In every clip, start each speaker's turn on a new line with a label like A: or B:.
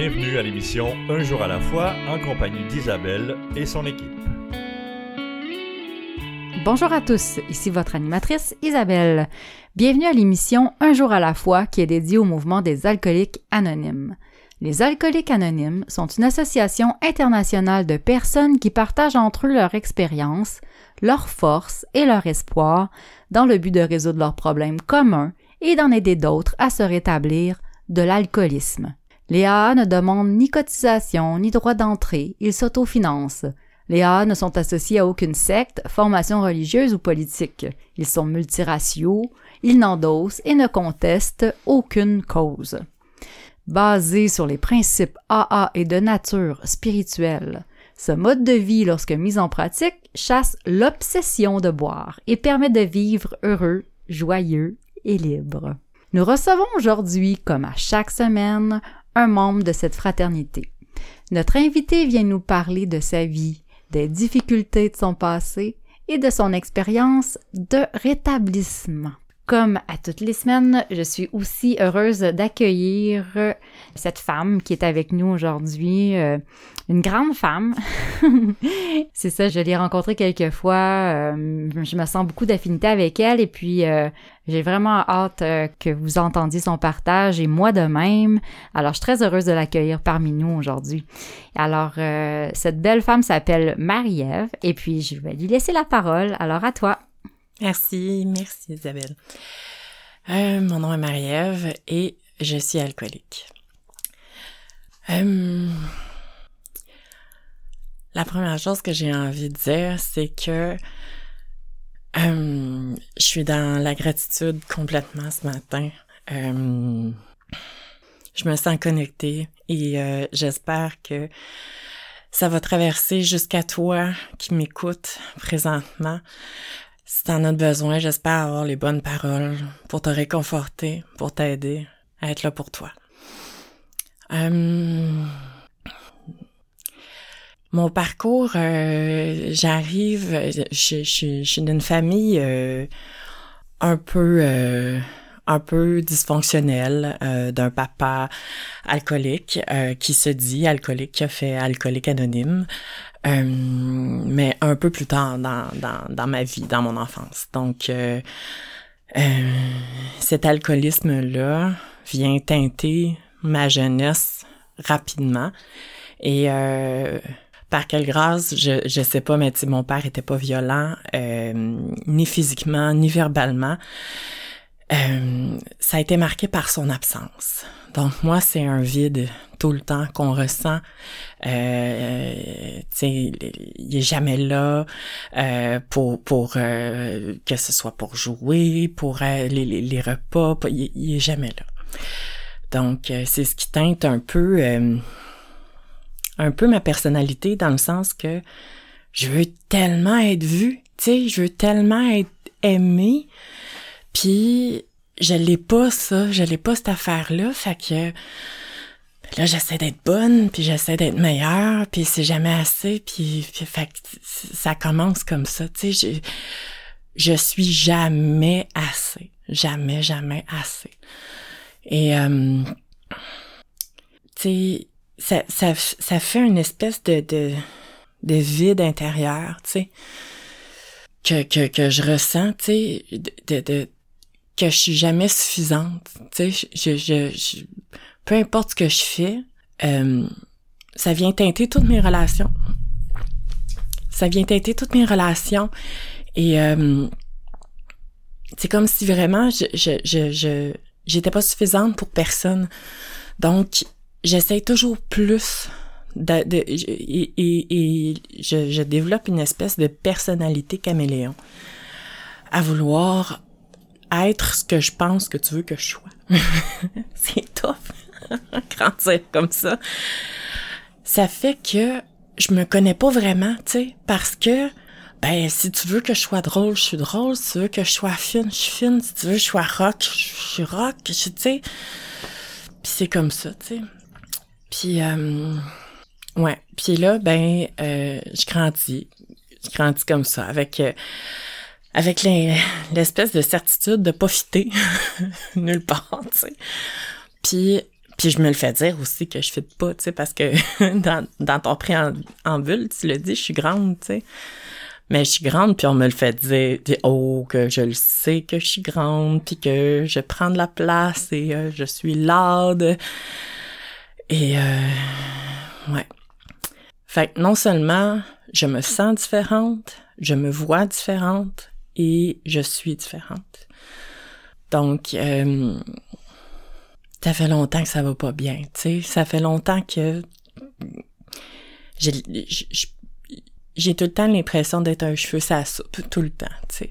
A: Bienvenue à l'émission Un jour à la fois en compagnie d'Isabelle et son équipe.
B: Bonjour à tous, ici votre animatrice Isabelle. Bienvenue à l'émission Un jour à la fois qui est dédiée au mouvement des alcooliques anonymes. Les alcooliques anonymes sont une association internationale de personnes qui partagent entre eux leur expérience, leurs forces et leur espoir dans le but de résoudre leurs problèmes communs et d'en aider d'autres à se rétablir de l'alcoolisme. Les AA ne demandent ni cotisation ni droit d'entrée, ils s'autofinancent. Les AA ne sont associés à aucune secte, formation religieuse ou politique. Ils sont multiraciaux, ils n'endossent et ne contestent aucune cause. Basé sur les principes AA et de nature spirituelle, ce mode de vie, lorsque mis en pratique, chasse l'obsession de boire et permet de vivre heureux, joyeux et libre. Nous recevons aujourd'hui, comme à chaque semaine, un membre de cette fraternité. Notre invité vient nous parler de sa vie, des difficultés de son passé et de son expérience de rétablissement. Comme à toutes les semaines, je suis aussi heureuse d'accueillir cette femme qui est avec nous aujourd'hui, euh, une grande femme. c'est ça, je l'ai rencontrée quelques fois, euh, je me sens beaucoup d'affinité avec elle et puis euh, j'ai vraiment hâte que vous entendiez son partage et moi de même. Alors, je suis très heureuse de l'accueillir parmi nous aujourd'hui. Alors, cette belle femme s'appelle Marie-Ève et puis je vais lui laisser la parole. Alors, à toi.
C: Merci, merci Isabelle. Euh, mon nom est Marie-Ève et je suis alcoolique. Euh, la première chose que j'ai envie de dire, c'est que euh, je suis dans la gratitude complètement ce matin. je me sens connectée et j'espère que ça va traverser jusqu'à toi qui m'écoutes présentement. Si t'en as besoin, j'espère avoir les bonnes paroles pour te réconforter, pour t'aider à être là pour toi. Euh, mon parcours, euh, j'arrive, je, suis d'une famille euh, un peu un peu dysfonctionnelle d'un papa alcoolique qui se dit alcoolique, qui a fait alcoolique anonyme. Euh, mais un peu plus tard dans, dans, dans, ma vie, dans mon enfance. Donc, euh, euh, cet alcoolisme-là vient teinter ma jeunesse rapidement. Et par quelle grâce, je, je sais pas, mais mon père était pas violent, ni physiquement, ni verbalement. ça a été marqué par son absence. Donc moi, c'est un vide tout le temps qu'on ressent. Euh, il est jamais là euh, pour pour euh, que ce soit pour jouer, pour euh, les, les, repas, il, est jamais là. Donc euh, c'est ce qui teinte un peu un peu ma personnalité dans le sens que je veux tellement être vue, tu sais, je veux tellement être aimée, puis je l'ai pas ça, je l'ai pas cette affaire-là, fait que là j'essaie d'être bonne, puis j'essaie d'être meilleure, puis c'est jamais assez, puis, fait que ça commence comme ça, tu sais, je, je suis jamais assez, jamais, jamais assez. Et euh, tu sais, ça, ça, ça fait une espèce de, de, de vide intérieur, tu sais, que, que, que je ressens, tu sais, de, de que je suis jamais suffisante. Tu sais, je, je, peu importe ce que je fais, euh, ça vient teinter toutes mes relations. Ça vient teinter toutes mes relations. Et euh, c'est comme si vraiment je, je, je, je j'étais pas suffisante pour personne. Donc, j'essaie toujours plus de, de et, et, et je, je développe une espèce de personnalité caméléon à vouloir être ce que je pense que tu veux que je sois. c'est tough. Grandir comme ça. Ça fait que je me connais pas vraiment, tu sais, parce que ben si tu veux que je sois drôle, je suis drôle, si tu veux que je sois fine, je suis fine, si tu veux que je sois rock, je suis rock, tu sais. Puis c'est comme ça, tu sais. Puis euh, ouais, puis là ben euh, je grandis, je grandis comme ça avec euh, avec l'espèce de certitude de pas fitter nulle part, tu sais. Puis Puis je me le fais dire aussi que je fit pas, tu sais, parce que dans, dans ton préambule, tu le dis, je suis grande, tu sais. Mais je suis grande, puis on me le fait dire, oh, que je le sais que je suis grande, puis que je prends de la place et euh, je suis larde. Et euh, ouais. Fait que non seulement je me sens différente, je me vois différente et je suis différente. Donc, euh, ça fait longtemps que ça va pas bien, tu sais. Ça fait longtemps que j'ai tout le temps l'impression d'être un cheveu sa soupe, tout le temps, tu sais.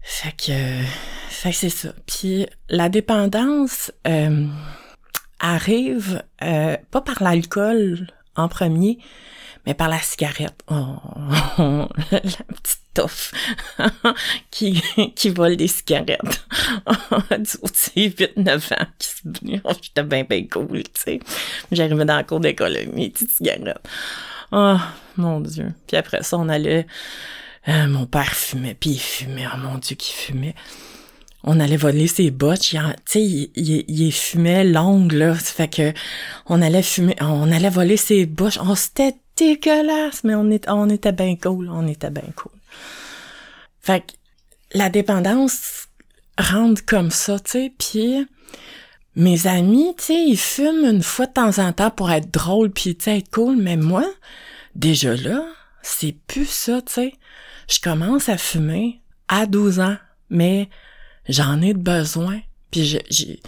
C: Fait que, fait que c'est ça. Puis la dépendance euh, arrive euh, pas par l'alcool en premier, mais par la cigarette. Oh, la petite touffe qui, qui vole des cigarettes. du sais, 8-9 ans, qui se oh, j'étais bien, bien cool, tu sais. J'arrivais dans la cour d'école avec mes petites cigarettes. Oh, mon Dieu. Puis après ça, on allait... Euh, mon père fumait, puis il fumait. Oh mon Dieu, qui fumait. On allait voler ses bottes. Tu sais, il, il, il, fumait longue, là. Ça fait que on allait fumer, on allait voler ses bottes. On s'était dégueulasse, mais on, est, on était bien cool. On était bien cool. Fait que la dépendance rentre comme ça, tu sais, puis mes amis, tu sais, ils fument une fois de temps en temps pour être drôle puis tu sais être cool, mais moi, déjà là, c'est plus ça, tu sais. Je commence à fumer à 12 ans, mais j'en ai besoin. Puis j'ai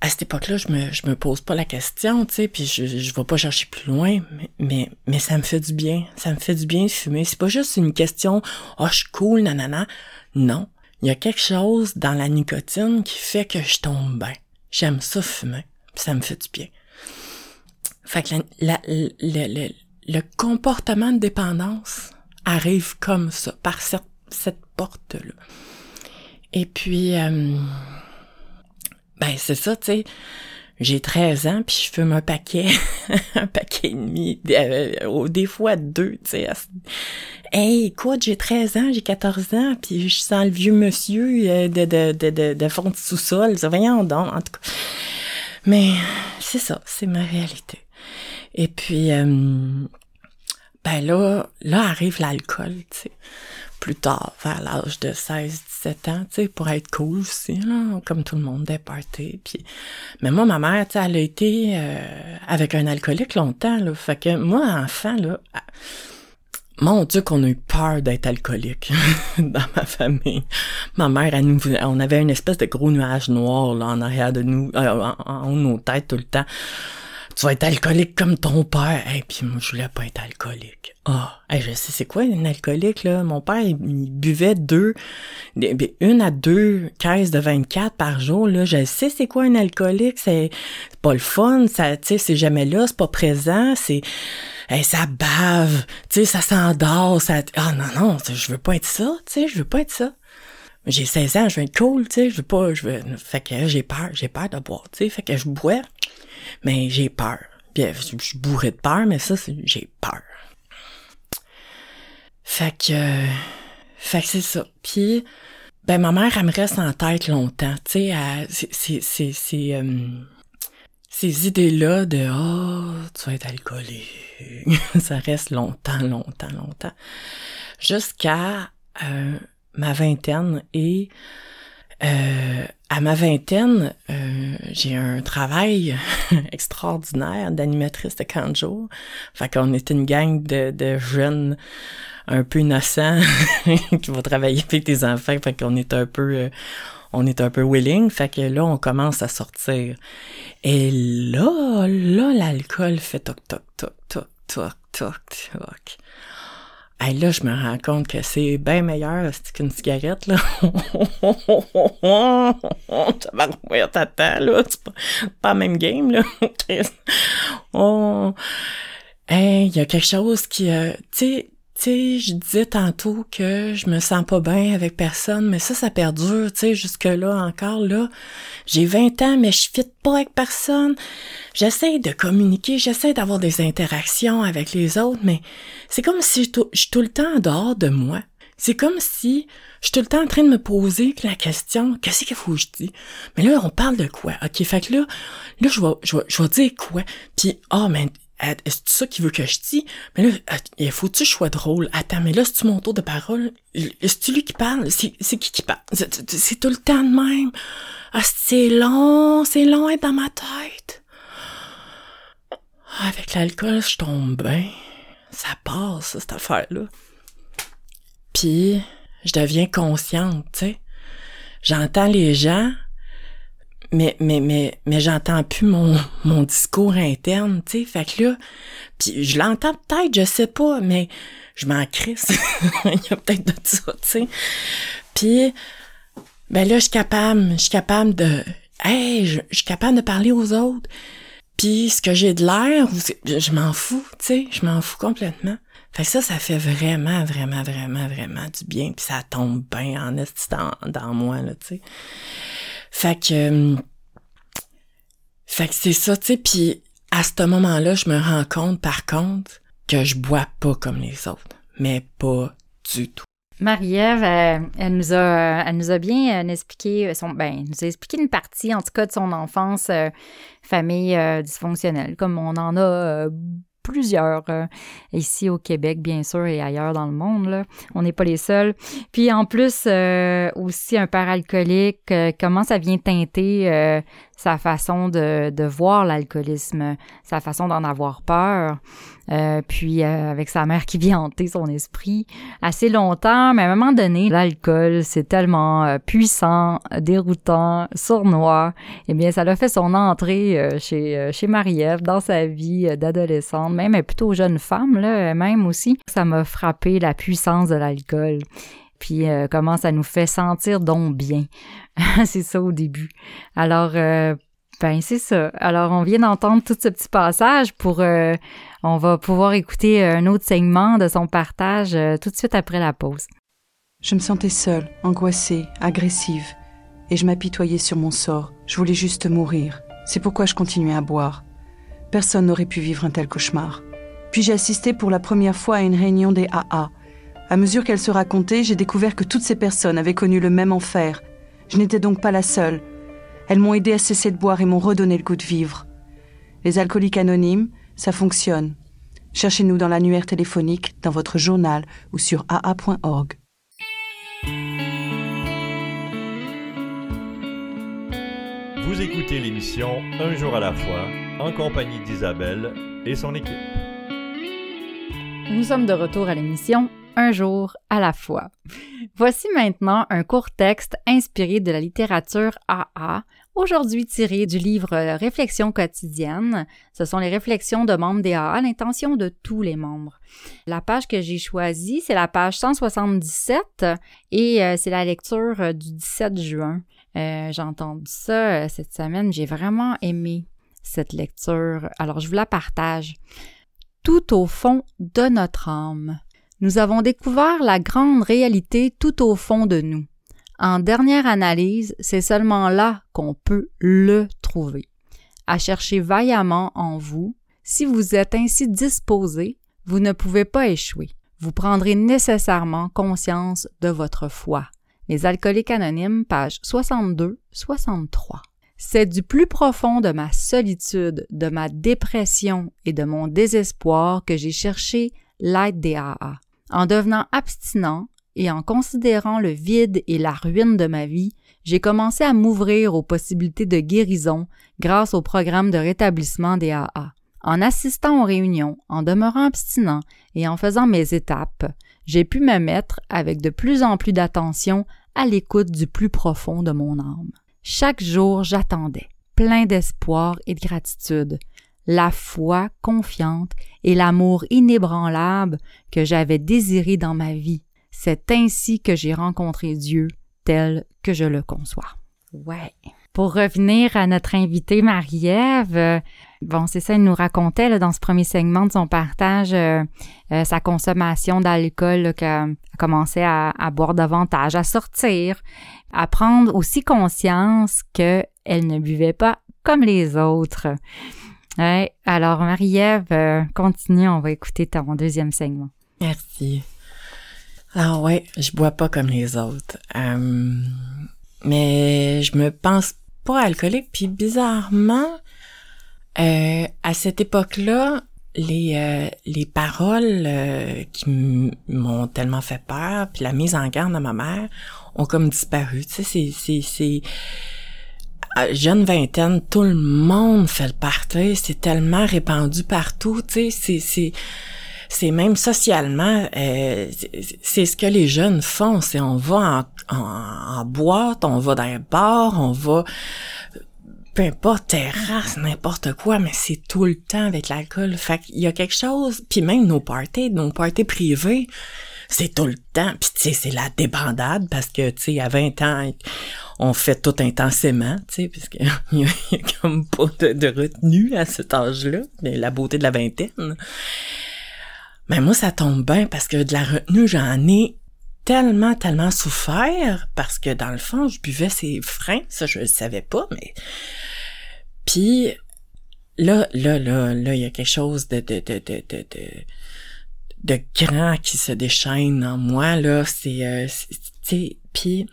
C: à cette époque-là, je me je me pose pas la question, tu sais, puis je je vais pas chercher plus loin, mais, mais mais ça me fait du bien, ça me fait du bien de fumer. C'est pas juste une question "Oh, je suis cool nanana." Non, il y a quelque chose dans la nicotine qui fait que je tombe bien. J'aime ça fumer, ça me fait du bien. Fait que la, le, le, comportement de dépendance arrive comme ça, par cette, cette porte-là. Et puis, euh, ben c'est ça, tu sais, j'ai 13 ans, puis je fume un paquet, un paquet et demi, euh, des fois deux, tu sais. Hey, écoute, j'ai 13 ans, j'ai 14 ans, puis je sens le vieux monsieur euh, de, de, de, de, de fond de sous-sol. Voyons donc, en tout cas. Mais c'est ça, c'est ma réalité. Et puis, euh, ben là, là arrive l'alcool, tu sais plus tard, vers l'âge de 16, 17 ans, tu sais, pour être cool aussi, là, comme tout le monde, des parties. Puis... Mais moi, ma mère, tu sais, elle a été euh, avec un alcoolique longtemps, là. Fait que moi, enfant, là, mon Dieu qu'on a eu peur d'être alcoolique dans ma famille. Ma mère, elle nous, on avait une espèce de gros nuage noir là, en arrière de nous, euh, en de nos têtes tout le temps tu vas être alcoolique comme ton père. Et puis moi, je voulais pas être alcoolique. Ah, oh, je sais c'est quoi un alcoolique, là? Mon père, il, buvait deux, une à deux caisses de 24 par jour, là. Je sais c'est quoi un alcoolique? C'est pas le fun, ça, tu sais, c'est jamais là, c'est pas présent, c'est... Hey, ça bave, tu sais, ça s'endort, ça... Ah non, non, je veux pas être ça, tu sais, je veux pas être ça j'ai 16 ans, je veux être cool, tu sais, je veux pas, je veux, fait que j'ai peur, j'ai peur de boire, tu sais, fait que je bois, mais j'ai peur. Bien, je, suis de peur, mais ça, c'est, j'ai peur. Fait que, fait que c'est ça. Puis, ben, ma mère, elle me reste en tête longtemps, tu sais, euh, ces idées-là de, oh, tu vas être alcoolique, ça reste longtemps, longtemps, longtemps. Jusqu'à, euh, ma vingtaine et euh, à ma vingtaine, euh, j'ai un travail extraordinaire d'animatrice de camp Fait qu'on était une gang de, de jeunes un peu innocents qui vont travailler avec des enfants. Fait qu'on est un peu... Euh, on est un peu willing, fait que là, on commence à sortir. Et là, là, l'alcool fait toc, toc, toc, toc, toc, toc, toc. Hey, là, je me rends compte que c'est bien meilleur qu'une cigarette, là. ça va revoir ta là. C'est pas, pas même game, là. oh. Hey, il y a quelque chose qui, euh, sais, je disais tantôt que je me sens pas bien avec personne, mais ça, ça perdure, tu sais, jusque-là encore, là. J'ai 20 ans, mais je fit pas avec personne. J'essaie de communiquer, j'essaie d'avoir des interactions avec les autres, mais c'est comme si je, suis tout le temps en dehors de moi. C'est comme si je suis tout le temps en train de me poser la question, qu'est-ce qu'il faut que je dis? Mais là, on parle de quoi? OK, fait que là, là, je vais, je vais, je vais dire quoi? Puis, ah, oh, mais est-ce ça qu'il veut que je dise? Mais là, il faut-tu que je sois drôle? Attends, mais là, c'est-tu mon tour de parole? Est-ce lui qui parle? C'est qui qui parle? C'est tout le temps de même. Ah, c'est long, c'est long être dans ma tête. Avec l'alcool, je tombe bien. Ça passe, cette affaire-là. Puis, je deviens consciente, tu sais. J'entends les gens, mais mais mais mais j'entends plus mon mon discours interne, tu sais. Fait que là, puis je l'entends peut-être, je sais pas, mais je m'en crisse. Il y a peut-être de ça, tu sais. Puis ben là, je suis capable, je suis capable de hey, je, suis capable de parler aux autres. Puis ce que j'ai de l'air, je m'en fous, tu sais, je m'en fous complètement. Fait que ça, ça fait vraiment, vraiment, vraiment, vraiment du bien. Puis ça tombe bien en est dans, dans moi, là, tu sais. Fait que... Euh, fait que c'est ça, tu sais. Puis à ce moment-là, je me rends compte, par contre, que je bois pas comme les autres. Mais pas du tout.
B: Marie-Ève, euh, elle, nous a, elle nous a bien euh, expliqué son, ben, nous a expliqué une partie, en tout cas, de son enfance, famille dysfonctionnelle, comme on en a plusieurs euh, ici au Québec, bien sûr, et ailleurs dans le monde. On n'est pas les seuls. Puis en plus, euh, aussi un père alcoolique, euh, comment ça vient teinter sa façon de, de voir l'alcoolisme, sa façon d'en avoir peur. Euh, puis euh, avec sa mère qui vient hanter son esprit assez longtemps, mais à un moment donné, l'alcool, c'est tellement euh, puissant, déroutant, sournois, eh bien, ça l'a fait son entrée chez, chez Marie-Ève dans sa vie d'adolescente, même plutôt jeune femme, là, même aussi. Ça m'a frappé la puissance de l'alcool puis comment ça nous fait sentir donc bien. c'est ça au début. Alors, ben c'est ça. Alors, on vient d'entendre tout ce petit passage pour on va pouvoir écouter un autre segment de son partage euh, tout de suite après la pause.
D: Je me sentais seule, angoissée, agressive, et je m'apitoyais sur mon sort. Je voulais juste mourir. C'est pourquoi je continuais à boire. Personne n'aurait pu vivre un tel cauchemar. Puis j'ai assisté pour la première fois à une réunion des AA. À mesure qu'elle se racontait, j'ai découvert que toutes ces personnes avaient connu le même enfer. Je n'étais donc pas la seule. Elles m'ont aidé à cesser de boire et m'ont redonné le goût de vivre. Les alcooliques anonymes, ça fonctionne. Cherchez-nous dans l'annuaire téléphonique, dans votre journal ou sur aa.org.
A: Vous écoutez l'émission Un jour à la fois en compagnie d'Isabelle et son équipe.
B: Nous sommes de retour à l'émission Un jour à la fois. Voici maintenant un court texte inspiré de la littérature AA aujourd'hui tiré du livre Réflexions quotidiennes. Ce sont les réflexions de membres des AA l'intention de tous les membres. La page que j'ai choisie, c'est la page 177 et euh, c'est la lecture du 17 juin. Euh, j'ai entendu ça euh, cette semaine, j'ai vraiment aimé cette lecture. Alors je vous la partage. Tout au fond de notre âme. Nous avons découvert la grande réalité tout au fond de nous. En dernière analyse, c'est seulement là qu'on peut le trouver. À chercher vaillamment en vous, si vous êtes ainsi disposé, vous ne pouvez pas échouer. Vous prendrez nécessairement conscience de votre foi. Les alcooliques anonymes, page 62-63. C'est du plus profond de ma solitude, de ma dépression et de mon désespoir que j'ai cherché l'aide des AA. En devenant abstinent, et en considérant le vide et la ruine de ma vie, j'ai commencé à m'ouvrir aux possibilités de guérison grâce au programme de rétablissement des AA. En assistant aux réunions, en demeurant abstinent et en faisant mes étapes, j'ai pu me mettre avec de plus en plus d'attention à l'écoute du plus profond de mon âme. Chaque jour, j'attendais, plein d'espoir et de gratitude, la foi confiante et l'amour inébranlable que j'avais désiré dans ma vie c'est ainsi que j'ai rencontré Dieu tel que je le conçois. Ouais. Pour revenir à notre invitée Marie-Ève, euh, bon, c'est ça, elle nous racontait dans ce premier segment de son partage euh, euh, sa consommation d'alcool, qu'elle a commencé à, boire davantage, à sortir, à prendre aussi conscience qu'elle ne buvait pas comme les autres. Ouais. Alors, Marie-Ève, continue, on va écouter ton deuxième segment.
C: Merci. Ah ouais, je bois pas comme les autres. Euh, mais je me pense pas alcoolique. Puis bizarrement, euh, à cette époque-là, les euh, les paroles euh, qui m'ont tellement fait peur, puis la mise en garde de ma mère ont comme disparu. Tu sais, c'est jeune vingtaine, tout le monde fait le party, c'est tellement répandu partout. Tu sais, c'est c'est c'est même socialement, euh, c'est ce que les jeunes font. C'est on va en, en, boîte, on va dans un bar, on va peu importe, terrasse, n'importe quoi, mais c'est tout le temps avec l'alcool. Fait qu'il y a quelque chose, puis même nos parties, nos parties privées, c'est tout le temps. Puis tu sais, c'est la débandade parce que tu sais, à 20 ans, on fait tout intensément, tu sais, parce qu'il y, a comme pas de, de retenue à cet âge-là, la beauté de la vingtaine. Mais moi, ça tombe bien parce que de la retenue, j'en ai tellement, tellement souffert parce que dans le fond, je buvais ces freins, ça je le savais pas, mais puis là, là, là, là, il y a quelque chose de de de de de, de, grand qui se déchaîne en moi là. C'est, euh, tu sais, puis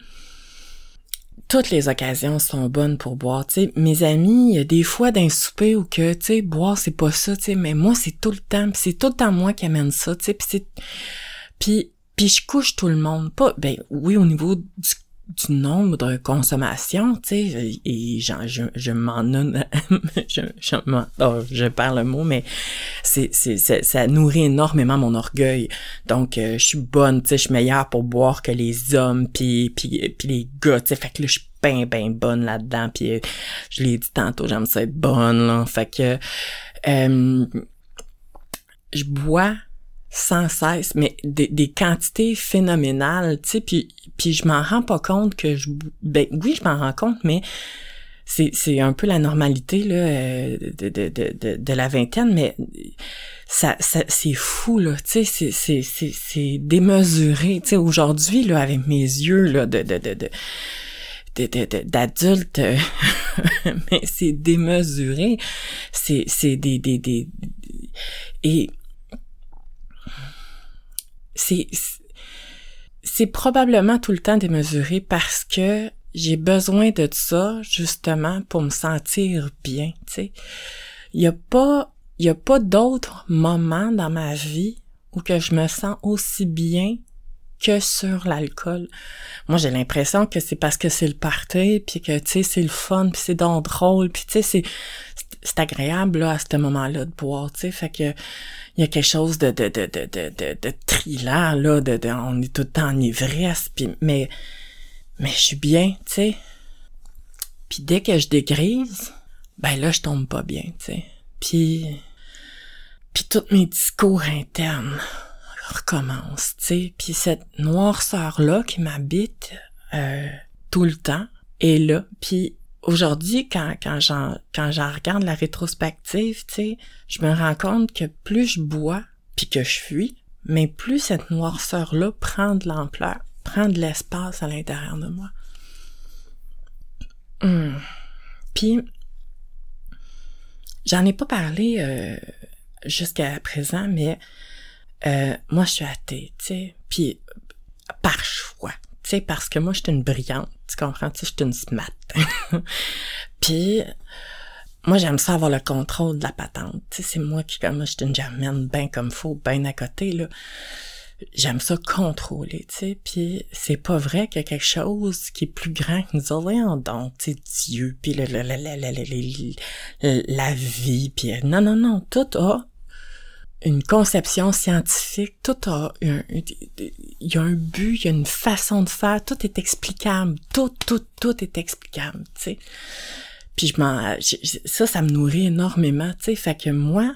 C: toutes les occasions sont bonnes pour boire. Tu sais, mes amis, il y a des fois d'un souper où que, tu sais, boire c'est pas ça, tu sais, mais moi c'est tout le temps, c'est tout le temps moi qui amène ça, tu sais, puis c'est, puis puis je couche tout le monde. Pas, ben oui, au niveau du, du nombre de consommation, tu sais, et genre, je, je m'en je, je, oh, je perds le mot, mais c'est, c'est, ça nourrit énormément mon orgueil. Donc, euh, je suis bonne, tu sais, je suis meilleure pour boire que les hommes, puis, puis, puis les gars, tu sais, fait que là, je suis ben, ben bonne là-dedans, puis euh, je l'ai dit tantôt, j'aime ça être bonne, là, fait que, euh, je bois sans cesse, mais des, des quantités phénoménales, tu sais, puis, puis je m'en rends pas compte que je... Ben oui, je m'en rends compte, mais c'est, c'est un peu la normalité là, euh, de, de, de, de, la vingtaine, mais ça, ça c'est fou, là, tu sais, c'est, c'est, c'est, c'est démesuré, tu sais, aujourd'hui, là, avec mes yeux, là, de... de, de, de d'adulte mais c'est démesuré c'est c'est des, des des et c'est c'est probablement tout le temps démesuré parce que j'ai besoin de ça justement pour me sentir bien, tu sais. Il y a pas y a pas d'autres moments dans ma vie où que je me sens aussi bien que sur l'alcool. Moi, j'ai l'impression que c'est parce que c'est le party, puis que, tu sais, c'est le fun, puis c'est donc drôle, puis tu sais, c'est, c'est agréable, là, à ce moment-là, de boire, tu sais, fait que il y a quelque chose de de de de de de, de trilant là de, de, on est tout le temps en ivresse puis mais mais je suis bien tu sais. Puis dès que je dégrise ben là je tombe pas bien tu sais. Puis puis tous mes discours internes recommencent tu sais. Puis cette noirceur là qui m'habite euh, tout le temps est là. Puis aujourd'hui, quand, quand j'en, quand j'en regarde la rétrospective, tu sais, je me rends compte que plus je bois puis que je fuis, mais plus cette noirceur-là prend de l'ampleur, prend de l'espace à l'intérieur de moi. Hum. Puis, j'en ai pas parlé euh, jusqu'à présent, mais euh, moi, je suis athée, tu sais, puis par choix, tu sais, parce que moi, je suis une brillante, tu comprends, tu sais, je suis une smart. Puis, moi, j'aime ça avoir le contrôle de la patente. Tu sais, c'est moi qui, comme moi, je une germaine bien comme faut, bien à côté, là. J'aime ça contrôler, tu sais. Puis, c'est pas vrai qu'il y a quelque chose qui est plus grand que nous autres. donc, tu sais, Dieu, puis la, la, la, la, vie, puis non, non, non, tout a une conception scientifique, tout a un, il y a un but, il y a une façon de faire, tout est explicable, tout, tout, tout est explicable, tu sais. Puis je m'en, ça, ça me nourrit énormément, tu sais. Fait que moi,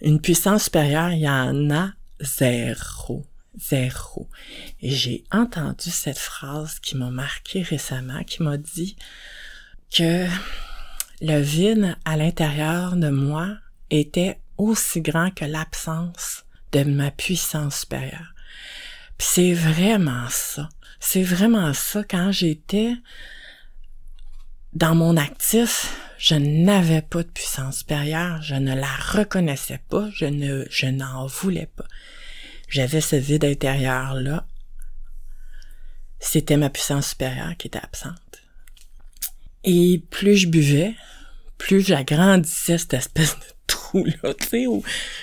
C: une puissance supérieure, il y en a zéro, zéro. Et j'ai entendu cette phrase qui m'a marqué récemment, qui m'a dit que le vide à l'intérieur de moi était aussi grand que l'absence de ma puissance supérieure. Puis c'est vraiment ça. C'est vraiment ça. Quand j'étais dans mon actif, je n'avais pas de puissance supérieure, je ne la reconnaissais pas, je ne, je n'en voulais pas. J'avais ce vide intérieur là c'était ma puissance supérieure qui était absente. Et plus je buvais, plus j'agrandissais cette espèce de trou-là, tu sais, où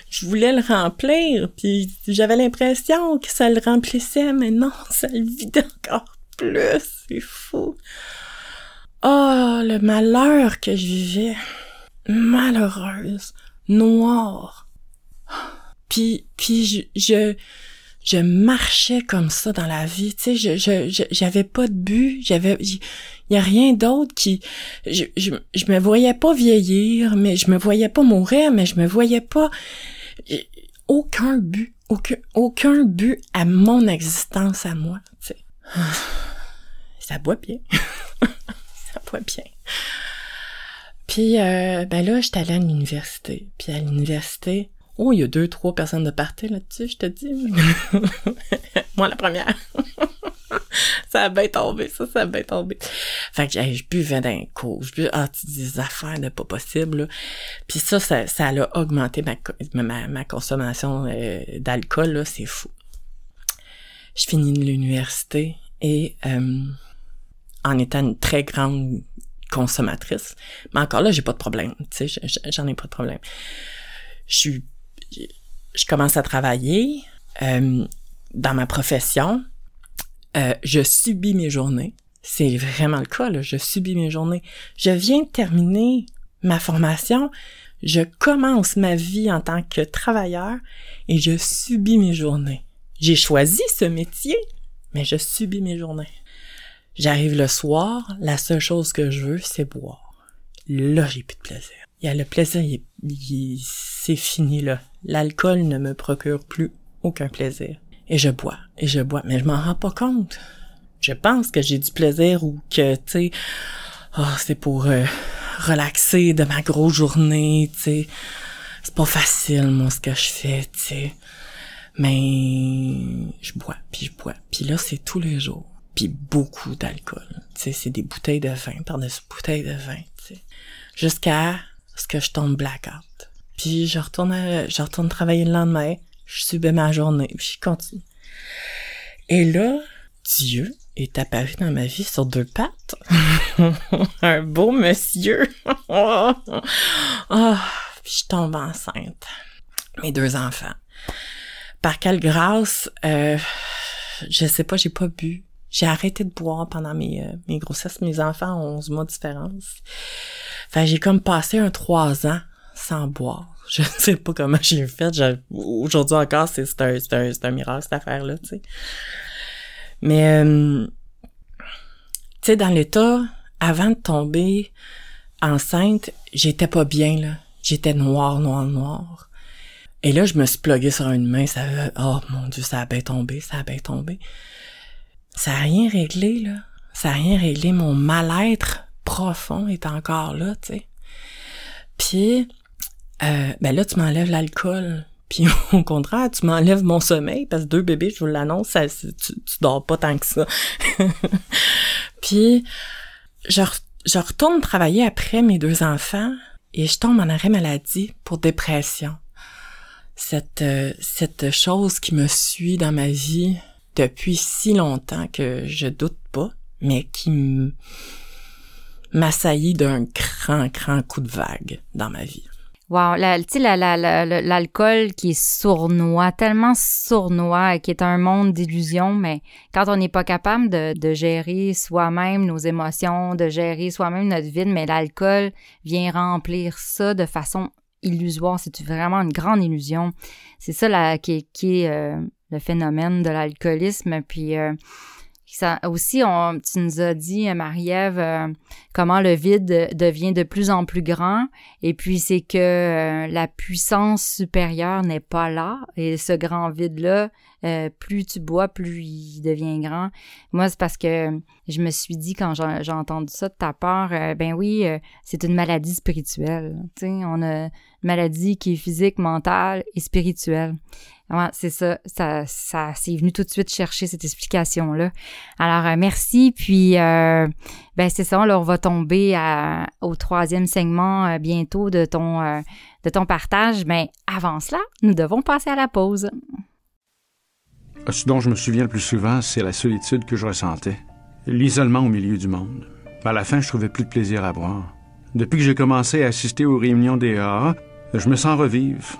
C: je voulais le remplir, puis j'avais l'impression que ça le remplissait, mais non, ça le vidait encore plus, c'est fou. Oh, le malheur que je vivais. Malheureuse, noire. Puis, puis je, je, je marchais comme ça dans la vie, tu sais, je, je, j'avais pas de but, j'avais, il y a rien d'autre qui, je, je, je me voyais pas vieillir, mais je me voyais pas mourir, mais je me voyais pas, aucun but, aucun, aucun but à mon existence à moi, tu sais. Ça boit bien. ça boit bien. Puis, euh, ben là, j'étais allée à l'université. Puis à l'université, Oh, il y a deux, trois personnes de partie là-dessus, je te dis. Moi, la première. ça a bien tombé, ça, ça a bien tombé. Fait que je buvais d'un coup. Je buvais, ah, des affaires de pas possible. Là. Puis ça, ça, ça a augmenté ma, ma, consommation euh, d'alcool, là, c'est fou. Je finis l'université et euh, en étant une très grande consommatrice, mais encore là, j'ai pas de problème. Tu sais, j'en ai pas de problème. Je suis je commence à travailler euh, dans ma profession. Euh, je subis mes journées. C'est vraiment le cas, là. Je subis mes journées. Je viens de terminer ma formation. Je commence ma vie en tant que travailleur et je subis mes journées. J'ai choisi ce métier, mais je subis mes journées. J'arrive le soir, la seule chose que je veux, c'est boire. Là, j'ai plus de plaisir il y a le plaisir, il, c'est fini là. L'alcool ne me procure plus aucun plaisir. Et je bois, et je bois, mais je m'en rends pas compte. Je pense que j'ai du plaisir ou que, tu sais, oh, c'est pour euh, relaxer de ma grosse journée, tu sais. C'est pas facile, moi, ce que je fais, tu sais. Mais je bois, puis je bois. Puis là, c'est tous les jours. Puis beaucoup d'alcool. Tu sais, c'est des bouteilles de vin par-dessus bouteilles de vin, tu sais. Jusqu'à parce que je tombe blackout. Puis je retourne, je retourne travailler le lendemain, je subis ma journée, puis je continue. Et là, Dieu est apparu dans ma vie sur deux pattes. Un beau monsieur. oh, puis je tombe enceinte. Mes deux enfants. Par quelle grâce, euh, je sais pas, j'ai pas bu. J'ai arrêté de boire pendant mes, euh, grossesses. Mes enfants ont 11 mois de différence. Fait j'ai comme passé un trois ans sans boire. Je sais pas comment j'ai fait. Aujourd'hui encore, c'est un, un, un, miracle, cette affaire-là, tu sais. Mais, euh, tu sais, dans l'état, avant de tomber enceinte, j'étais pas bien, là. J'étais noire, noire, noire. Et là, je me suis pluguée sur une main, ça oh mon dieu, ça a bien tombé, ça a bien tombé. Ça a rien réglé, là. Ça a rien réglé. Mon mal-être profond est encore là, tu sais. Puis, euh, ben là, tu m'enlèves l'alcool. Puis au contraire, tu m'enlèves mon sommeil parce que deux bébés, je vous l'annonce, tu, tu dors pas tant que ça. Puis, je, je retourne travailler après mes deux enfants et je tombe en arrêt maladie pour dépression. Cette, euh, cette chose qui me suit dans ma vie depuis si longtemps que je doute pas, mais qui m'assaillit d'un grand, grand coup de vague dans ma vie.
B: Wow, tu sais, l'alcool qui est sournois, tellement sournois, qui est un monde d'illusions, mais quand on n'est pas capable de, de gérer soi-même nos émotions, de gérer soi-même notre vie, mais l'alcool vient remplir ça de façon illusoire. C'est vraiment une grande illusion. C'est ça qui, qui est euh, le phénomène de l'alcoolisme. Puis euh, aussi, on, tu nous as dit, Marie-Ève, euh, comment le vide devient de plus en plus grand, et puis c'est que euh, la puissance supérieure n'est pas là, et ce grand vide-là, euh, plus tu bois, plus il devient grand. Moi, c'est parce que je me suis dit, quand j'ai entendu ça de ta part, ben oui, c'est une maladie spirituelle. Tu sais, on a une maladie qui est physique, mentale et spirituelle. Ouais, c'est ça, ça, ça c'est venu tout de suite chercher cette explication-là. Alors, euh, merci. Puis, euh, ben c'est ça, là, on va tomber à, au troisième segment euh, bientôt de ton, de ton partage. Mais avant cela, nous devons passer à la pause.
E: Ce dont je me souviens le plus souvent, c'est la solitude que je ressentais. L'isolement au milieu du monde. À la fin, je trouvais plus de plaisir à boire. Depuis que j'ai commencé à assister aux réunions des AA, je me sens revivre.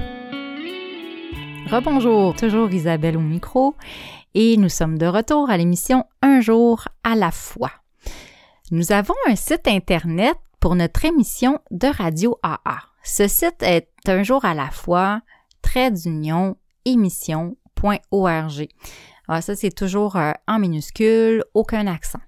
B: Rebonjour, toujours Isabelle au micro et nous sommes de retour à l'émission Un jour à la fois. Nous avons un site internet pour notre émission de radio AA. Ce site est un jour à la fois, trait d'union, émission.org. Ah, ça, c'est toujours euh, en minuscule, aucun accent.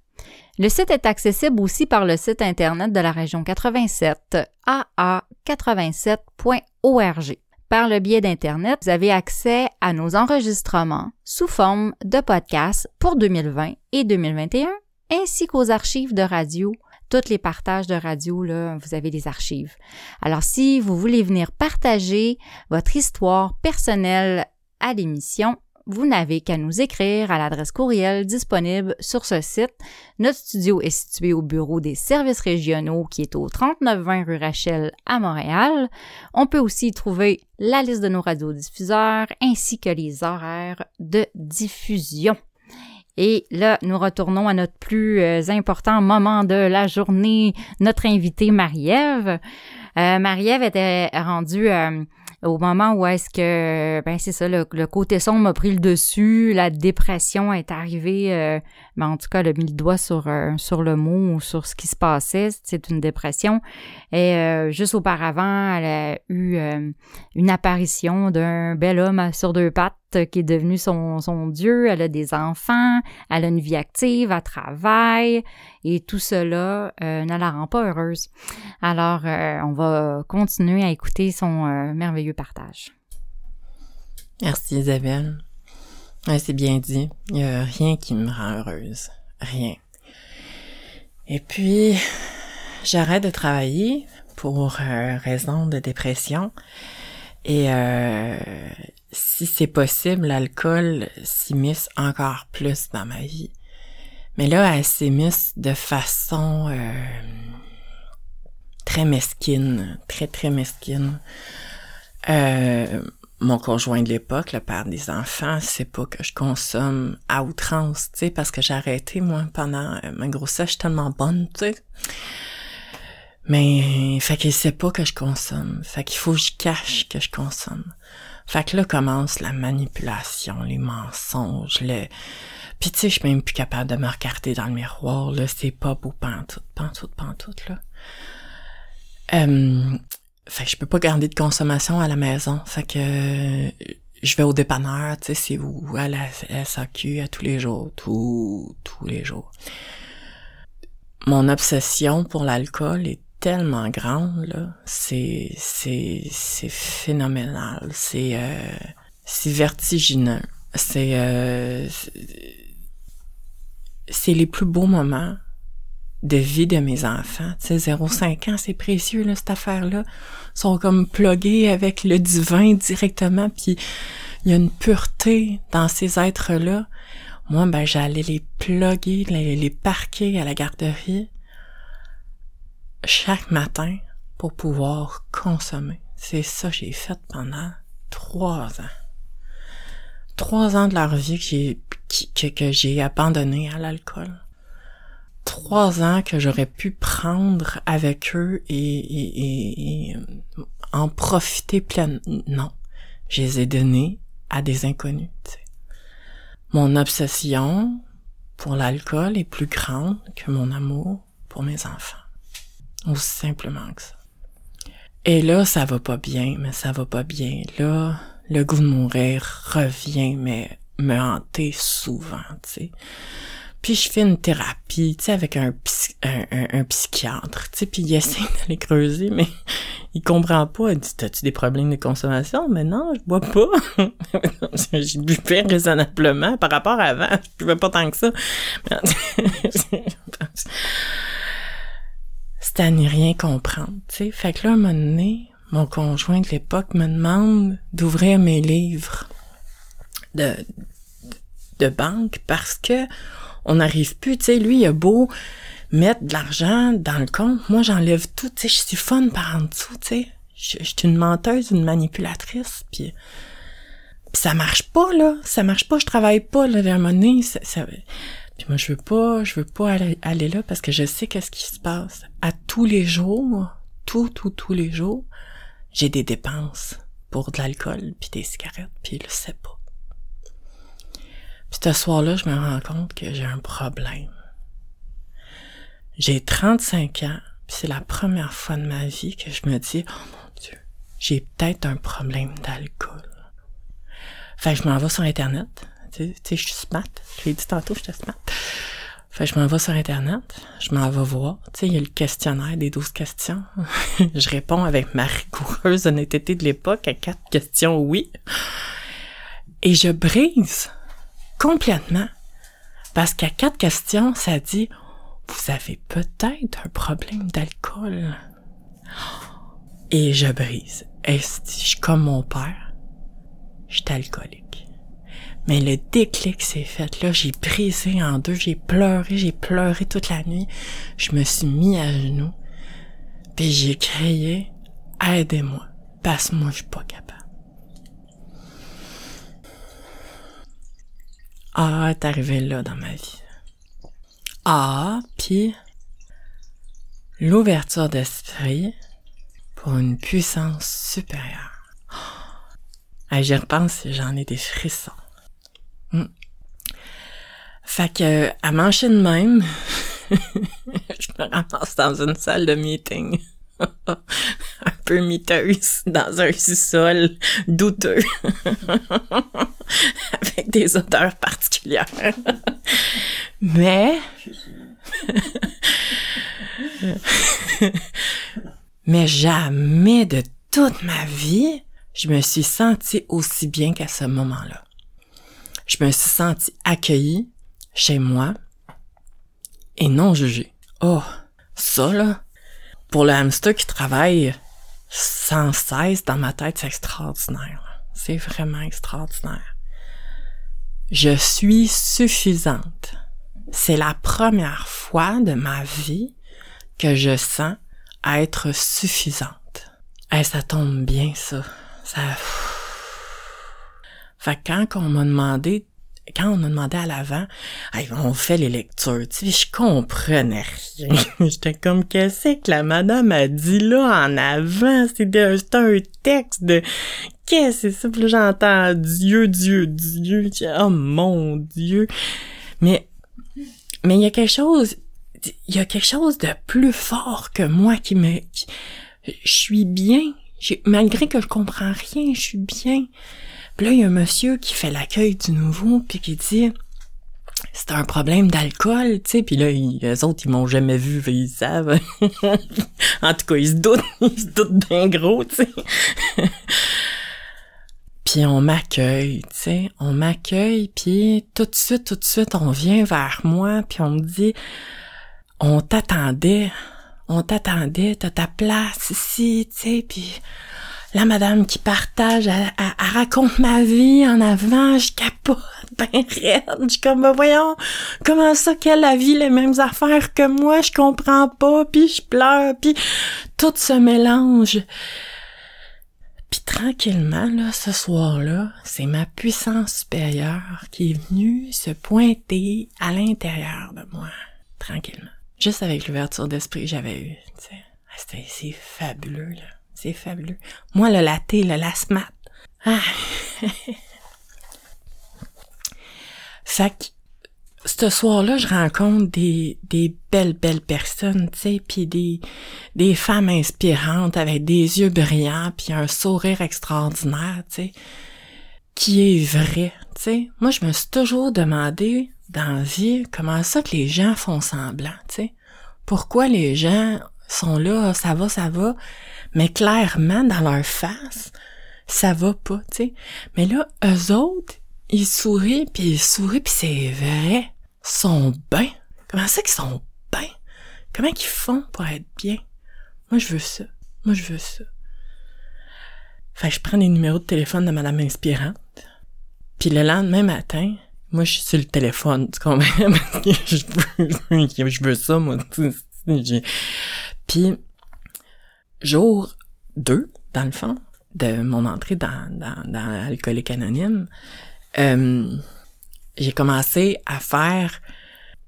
B: Le site est accessible aussi par le site Internet de la région 87, aa87.org. Par le biais d'Internet, vous avez accès à nos enregistrements sous forme de podcasts pour 2020 et 2021, ainsi qu'aux archives de radio. Tous les partages de radio, là, vous avez des archives. Alors, si vous voulez venir partager votre histoire personnelle à l'émission, vous n'avez qu'à nous écrire à l'adresse courriel disponible sur ce site. Notre studio est situé au bureau des services régionaux qui est au 3920 rue Rachel à Montréal. On peut aussi y trouver la liste de nos radiodiffuseurs ainsi que les horaires de diffusion. Et là, nous retournons à notre plus euh, important moment de la journée, notre invitée Marie-Ève. Euh, Marie-Ève était rendue euh, au moment où est-ce que, ben c'est ça, le, côté sombre m'a pris le dessus, la dépression est arrivée, euh, ben en tout cas, elle a mis le doigt sur, euh, sur le mot ou sur ce qui se passait, c'est une dépression. Et euh, juste auparavant, elle a eu une apparition d'un bel homme sur deux pattes qui est devenu son, dieu, elle a des enfants, elle a une vie active, elle travaille, et tout cela ne la rend pas heureuse. Alors, on va continuer à écouter son merveilleux partage.
C: Merci Isabelle. c'est bien dit. Il n'y a rien qui me rend heureuse. Rien. Et puis, j'arrête de travailler pour euh, raison de dépression. Et euh, si c'est possible, l'alcool s'immisce encore plus dans ma vie. Mais là, elle s'immisce de façon euh, très mesquine, très très mesquine. Euh, mon conjoint de l'époque, le père des enfants, c'est pas que je consomme à outrance, tu sais, parce que j'ai arrêté, moi, pendant euh, ma grossesse, je tellement bonne, tu sais. Mais, fait qu'il sait pas que je consomme. Fait qu'il faut que je cache que je consomme. Fait que là commence la manipulation, les mensonges, le... Puis tu sais, je suis même plus capable de me regarder dans le miroir, là, c'est pas beau pantoute, pantoute, pantoute, là. Euh, fait que je peux pas garder de consommation à la maison. Fait que euh, je vais au dépanneur, tu sais, c'est où? À la SAQ à tous les jours, tous tous les jours. Mon obsession pour l'alcool est tellement grande là, c'est c'est c'est phénoménal, c'est euh, c'est vertigineux, c'est euh, c'est les plus beaux moments de vie de mes enfants. Tu sais, 0,5 ans, c'est précieux, là, cette affaire-là. Ils sont comme plugués avec le divin directement, puis il y a une pureté dans ces êtres-là. Moi, ben, j'allais les plugger, les, les parquer à la garderie chaque matin pour pouvoir consommer. C'est ça que j'ai fait pendant trois ans. Trois ans de leur vie que j'ai, que, abandonné à l'alcool trois ans que j'aurais pu prendre avec eux et, et, en profiter pleinement. Non, je les ai donnés à des inconnus. Mon obsession pour l'alcool est plus grande que mon amour pour mes enfants. Aussi simplement que ça. Et là, ça va pas bien, mais ça va pas bien. Là, le goût de mourir revient, mais me hanter souvent, tu sais. Puis je fais une thérapie, tu sais, avec un, un, un, psychiatre, tu sais, puis il essaie d'aller creuser, mais il comprend pas. Il dit, t'as-tu des problèmes de consommation? Mais non, je bois pas. je buvais raisonnablement par rapport à avant. Je buvais pas tant que ça. C'était à n'y rien comprendre, tu. Fait que là, un moment donné, mon conjoint de l'époque me demande d'ouvrir mes livres de, de banque parce que on n'arrive plus, tu sais, lui, il a beau mettre de l'argent dans le compte, moi, j'enlève tout, tu sais, je suis fun par en dessous, tu sais. Je, suis une menteuse, une manipulatrice, puis ça marche pas, là. Ça marche pas, je travaille pas, là, mon ça, ça, moi, je veux pas, je veux pas aller, aller là parce que je sais qu'est-ce qui se passe. À tous les jours, tout, tout, tous les jours, j'ai des dépenses pour de l'alcool, puis des cigarettes, puis il le sait pas. Puis ce soir-là, je me rends compte que j'ai un problème. J'ai 35 ans, puis c'est la première fois de ma vie que je me dis, oh mon Dieu, j'ai peut-être un problème d'alcool. Fait que je m'en vais sur Internet. Tu sais, je suis smart. Je l'ai dit tantôt, j'étais smart. Fait que je m'en vais sur Internet, je m'en vais voir. Tu sais, il y a le questionnaire des 12 questions. je réponds avec ma rigoureuse honnêteté de l'époque à quatre questions oui. Et je brise complètement. Parce qu'à quatre questions, ça dit Vous avez peut-être un problème d'alcool. Et je brise. Et je suis comme mon père. Je suis alcoolique. Mais le déclic s'est fait. Là, j'ai brisé en deux, j'ai pleuré, j'ai pleuré toute la nuit. Je me suis mis à genoux. Puis j'ai crié Aidez-moi. Parce que moi, je suis pas capable. Ah, est arrivé là dans ma vie. Ah, puis l'ouverture d'esprit pour une puissance supérieure. Ah, j'y repense, j'en ai des frissons. Hmm. Fait que, à manger de même, je me ramasse dans une salle de meeting. un peu miteuse dans un sous-sol douteux avec des odeurs particulières. Mais mais jamais de toute ma vie je me suis sentie aussi bien qu'à ce moment-là. Je me suis sentie accueillie chez moi et non jugée. Oh, ça là, pour le hamster qui travaille sans cesse dans ma tête, c'est extraordinaire. C'est vraiment extraordinaire. Je suis suffisante. C'est la première fois de ma vie que je sens être suffisante. Et ça tombe bien, ça. Ça... Fait que quand on m'a demandé quand on a demandé à l'avant, on fait les lectures, tu sais, je comprenais rien. J'étais comme, qu'est-ce que la madame a dit là en avant? C'est un texte de, qu'est-ce que c'est ça? Puis j'entends Dieu, Dieu, Dieu. Oh mon Dieu. Mais, mais il y a quelque chose, il y a quelque chose de plus fort que moi qui me, je suis bien. Malgré que je comprends rien, je suis bien. Puis là, il y a un monsieur qui fait l'accueil du nouveau, puis qui dit c'est un problème d'alcool, tu sais. Puis là, les autres, ils m'ont jamais vu, ils savent. en tout cas, ils se doutent, ils se doutent bien gros, tu sais. puis on m'accueille, tu sais. On m'accueille, puis tout de suite, tout de suite, on vient vers moi, puis on me dit, on t'attendait, on t'attendait, t'as ta place ici, tu sais, puis la madame qui partage, elle, raconte ma vie en avant, je capote ben raide. Je suis comme, ben voyons, comment ça qu'elle a vu les mêmes affaires que moi, je comprends pas, puis je pleure, puis tout se mélange. Puis tranquillement, là, ce soir-là, c'est ma puissance supérieure qui est venue se pointer à l'intérieur de moi, tranquillement. Juste avec l'ouverture d'esprit que j'avais eue, tu sais. Ah, c'est fabuleux, là. C'est fabuleux. Moi, le latte, le lasmat. Ah. fait que, ce soir-là, je rencontre des, des belles, belles personnes, tu sais, puis des, femmes inspirantes avec des yeux brillants, puis un sourire extraordinaire, tu sais, qui est vrai, tu sais. Moi, je me suis toujours demandé dans la vie comment ça que les gens font semblant, tu sais. Pourquoi les gens sont là, ça va, ça va, mais clairement, dans leur face, ça va pas, tu sais. Mais là, eux autres, ils sourient, puis ils sourient, puis c'est vrai, ils sont bien. Comment c'est qu'ils sont bien? Comment qu'ils font pour être bien? Moi, je veux ça. Moi, je veux ça. Fait que je prends les numéros de téléphone de Madame Inspirante. Puis le lendemain matin, moi, je suis sur le téléphone, tu comprends? je, veux, je veux ça, moi. Puis, jour 2, dans le fond, de mon entrée dans, dans, dans l'alcoolique anonyme, euh, j'ai commencé à faire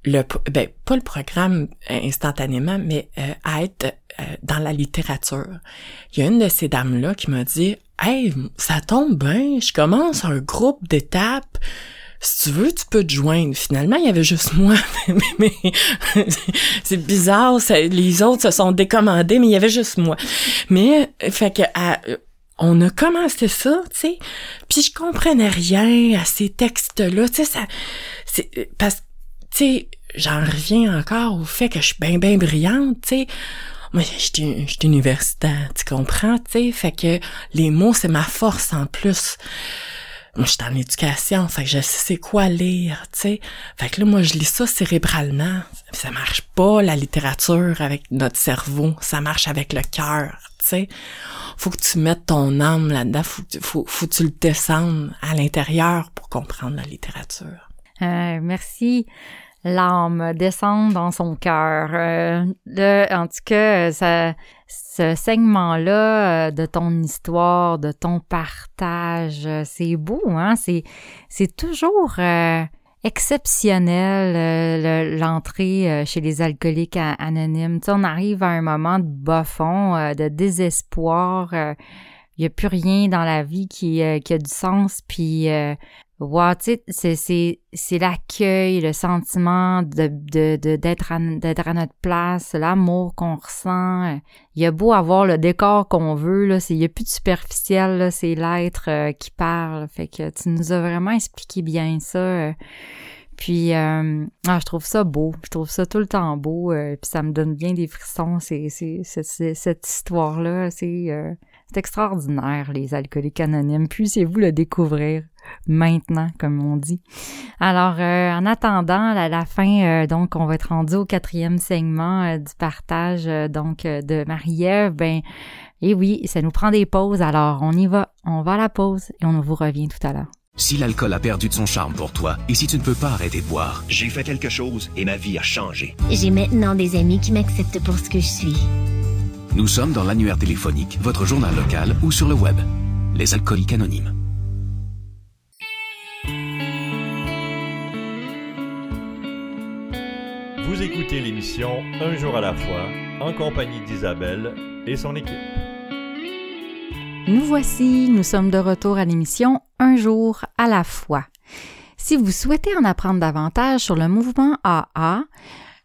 C: le ben pas le programme instantanément mais euh, à être euh, dans la littérature. Il y a une de ces dames là qui m'a dit "Hey, ça tombe bien, je commence un groupe d'étapes si tu veux, tu peux te joindre. Finalement, il y avait juste moi. mais, c'est bizarre, les autres se sont décommandés, mais il y avait juste moi. Mais, fait que, on a commencé ça, tu sais, puis je comprenais rien à ces textes-là, tu sais, ça, c'est, parce, tu sais, j'en reviens encore au fait que je suis bien, bien brillante, tu sais. Moi, j'étais universitaire, tu comprends, tu sais, fait que les mots, c'est ma force en plus moi, je suis en éducation, fait que je sais c'est quoi lire, tu sais. Fait que là, moi, je lis ça cérébralement. Ça marche pas, la littérature, avec notre cerveau. Ça marche avec le cœur, tu sais. Faut que tu mettes ton âme là-dedans. Faut, faut, faut que tu le descendes à l'intérieur pour comprendre la littérature.
B: Euh, merci l'âme descendre dans son cœur. Euh, en tout cas, ce segment-là euh, de ton histoire, de ton partage, euh, c'est beau, hein? C'est, c'est toujours euh, exceptionnel l'entrée chez les alcooliques anonymes. Tu sais, on arrive à un moment de bas de désespoir. il n'y a plus rien dans la vie qui, qui a du sens, puis Wow, tu sais, c'est, c'est, l'accueil, le sentiment de, de, d'être, à, d'être à notre place, l'amour qu'on ressent. Il y a beau avoir le décor qu'on veut, là, c'est, il n'y a plus de superficiel, là, c'est l'être euh, qui parle. Fait que tu nous as vraiment expliqué bien ça. Euh. puis, euh, ah, je trouve ça beau. Je trouve ça tout le temps beau. puis ça me donne bien des frissons, c'est, c'est, cette histoire-là. C'est, c'est extraordinaire, les alcooliques anonymes. Puissiez-vous le découvrir maintenant, comme on dit. Alors, euh, en attendant, à la fin, euh, donc, on va être rendu au quatrième segment euh, du partage, donc, de Marie-Ève. Ben, et oui, ça nous prend des pauses. Alors, on y va. On va à la pause et on vous revient tout à l'heure.
F: Si l'alcool a perdu de son charme pour toi et si tu ne peux pas arrêter de boire,
G: j'ai fait quelque chose et ma vie a changé.
H: J'ai maintenant des amis qui m'acceptent pour ce que je suis.
F: Nous sommes dans l'annuaire téléphonique, votre journal local ou sur le web. Les alcooliques anonymes.
A: Vous écoutez l'émission Un jour à la fois en compagnie d'Isabelle et son équipe.
B: Nous voici, nous sommes de retour à l'émission Un jour à la fois. Si vous souhaitez en apprendre davantage sur le mouvement AA,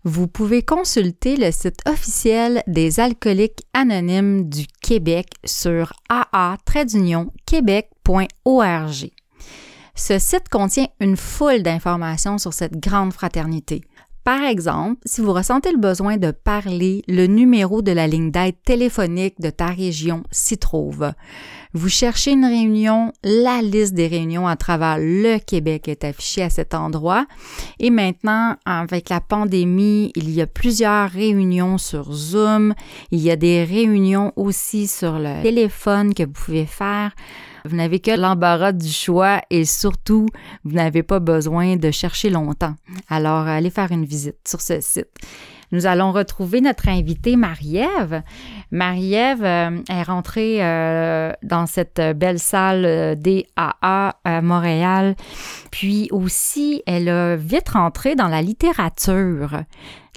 B: vous pouvez consulter le site officiel des alcooliques anonymes du Québec sur aa-québec.org. Ce site contient une foule d'informations sur cette grande fraternité. Par exemple, si vous ressentez le besoin de parler, le numéro de la ligne d'aide téléphonique de ta région s'y trouve. Vous cherchez une réunion, la liste des réunions à travers le Québec est affichée à cet endroit. Et maintenant, avec la pandémie, il y a plusieurs réunions sur Zoom. Il y a des réunions aussi sur le téléphone que vous pouvez faire. Vous n'avez que l'embarras du choix et surtout, vous n'avez pas besoin de chercher longtemps. Alors, allez faire une visite sur ce site. Nous allons retrouver notre invitée Marie-Ève. Marie-Ève euh, est rentrée euh, dans cette belle salle euh, DAA à Montréal. Puis aussi, elle a vite rentré dans la littérature.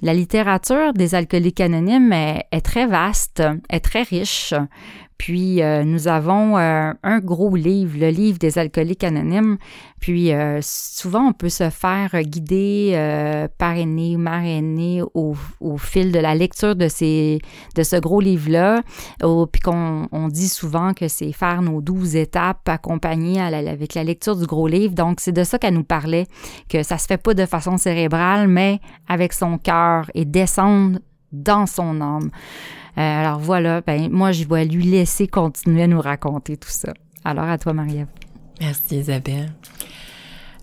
B: La littérature des alcooliques anonymes est, est très vaste, est très riche. Puis euh, nous avons euh, un gros livre, le livre des alcooliques anonymes. Puis euh, souvent on peut se faire guider, parrainer, marrainer au, fil de la lecture de ces de ce gros livre-là. Puis qu'on on dit souvent que c'est faire nos douze étapes accompagnées avec la lecture du gros livre. Donc c'est de ça qu'elle nous parlait, que ça se fait pas de façon cérébrale, mais avec son cœur et descendre dans son âme. Euh, alors voilà, ben, moi, je vais lui laisser continuer à nous raconter tout ça. Alors, à toi, Marie-Ève.
C: Merci, Isabelle.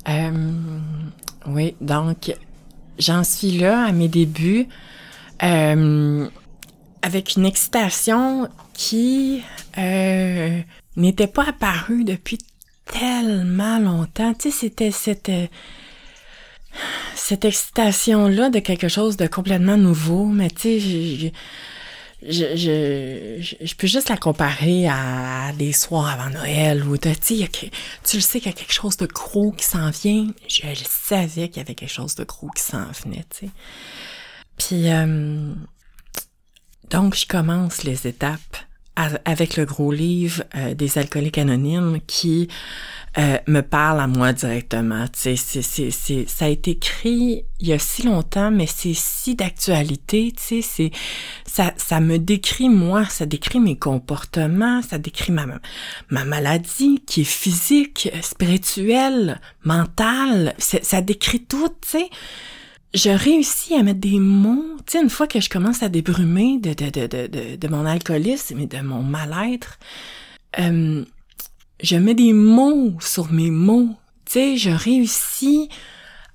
C: Euh, oui, donc, j'en suis là à mes débuts euh, avec une excitation qui n'était pas apparue depuis tellement longtemps. Tu sais, c'était cette, cette excitation-là de quelque chose de complètement nouveau, mais tu sais, je, je, je, peux juste la comparer à des soirs avant Noël de, tu tu le sais qu'il y a quelque chose de gros qui s'en vient. Je savais qu'il y avait quelque chose de gros qui s'en venait, tu sais. Puis, euh, donc, je commence les étapes avec le gros livre euh, des alcooliques anonymes qui euh, me parle à moi directement. C'est, c'est, c'est, ça a été écrit il y a si longtemps, mais c'est si d'actualité. C'est ça, ça me décrit moi, ça décrit mes comportements, ça décrit ma ma maladie qui est physique, spirituelle, mentale. Ça décrit tout. Tu sais je réussis à mettre des mots, tu une fois que je commence à débrumer de, de, de, de, de mon alcoolisme et de mon mal-être, euh, je mets des mots sur mes mots, tu je réussis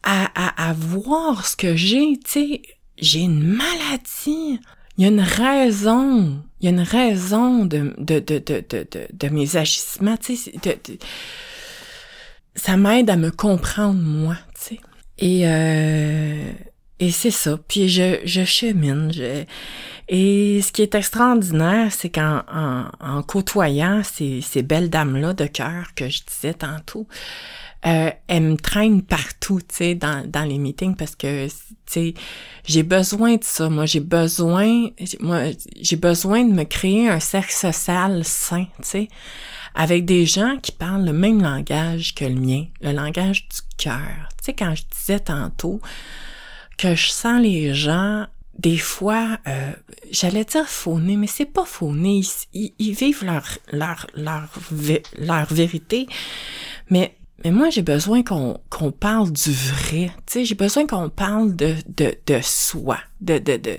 C: à, à, voir ce que j'ai, tu j'ai une maladie, il y a une raison, il y a une raison de, de, de, de, de, de, mes agissements, tu ça m'aide à me comprendre moi, tu. Et, euh, et c'est ça. Puis je, je chemine. Je... Et ce qui est extraordinaire, c'est qu'en en, en, côtoyant ces, ces belles dames-là de cœur que je disais tantôt, euh, elles me traînent partout, tu sais, dans, dans les meetings parce que, tu sais, j'ai besoin de ça. Moi, j'ai besoin, moi, j'ai besoin de me créer un cercle social sain, tu sais avec des gens qui parlent le même langage que le mien, le langage du cœur. Tu sais, quand je disais tantôt que je sens les gens des fois, euh, j'allais dire fauné, mais c'est pas fauné. Ils, ils, vivent leur leur leur leur vérité. Mais mais moi j'ai besoin qu'on qu'on parle du vrai. Tu sais, j'ai besoin qu'on parle de de de soi, de de de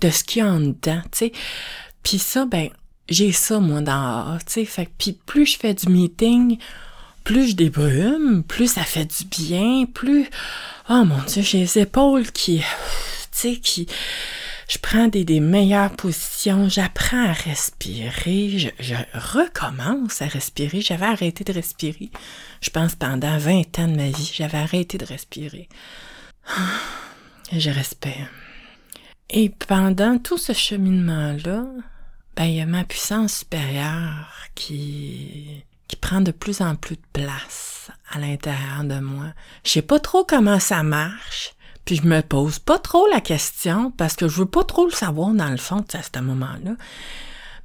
C: de ce qu'il y a en dedans. Tu sais, puis ça ben j'ai ça, moi, dans tu sais. Puis plus je fais du meeting, plus je débrume, plus ça fait du bien, plus... Oh mon Dieu, j'ai les épaules qui... Tu sais, qui... Je prends des, des meilleures positions, j'apprends à respirer, je, je recommence à respirer. J'avais arrêté de respirer, je pense, pendant 20 ans de ma vie. J'avais arrêté de respirer. Je respire. Et pendant tout ce cheminement-là, ben, il y a ma puissance supérieure qui, qui prend de plus en plus de place à l'intérieur de moi. Je sais pas trop comment ça marche, puis je me pose pas trop la question parce que je veux pas trop le savoir dans le fond, à ce moment-là.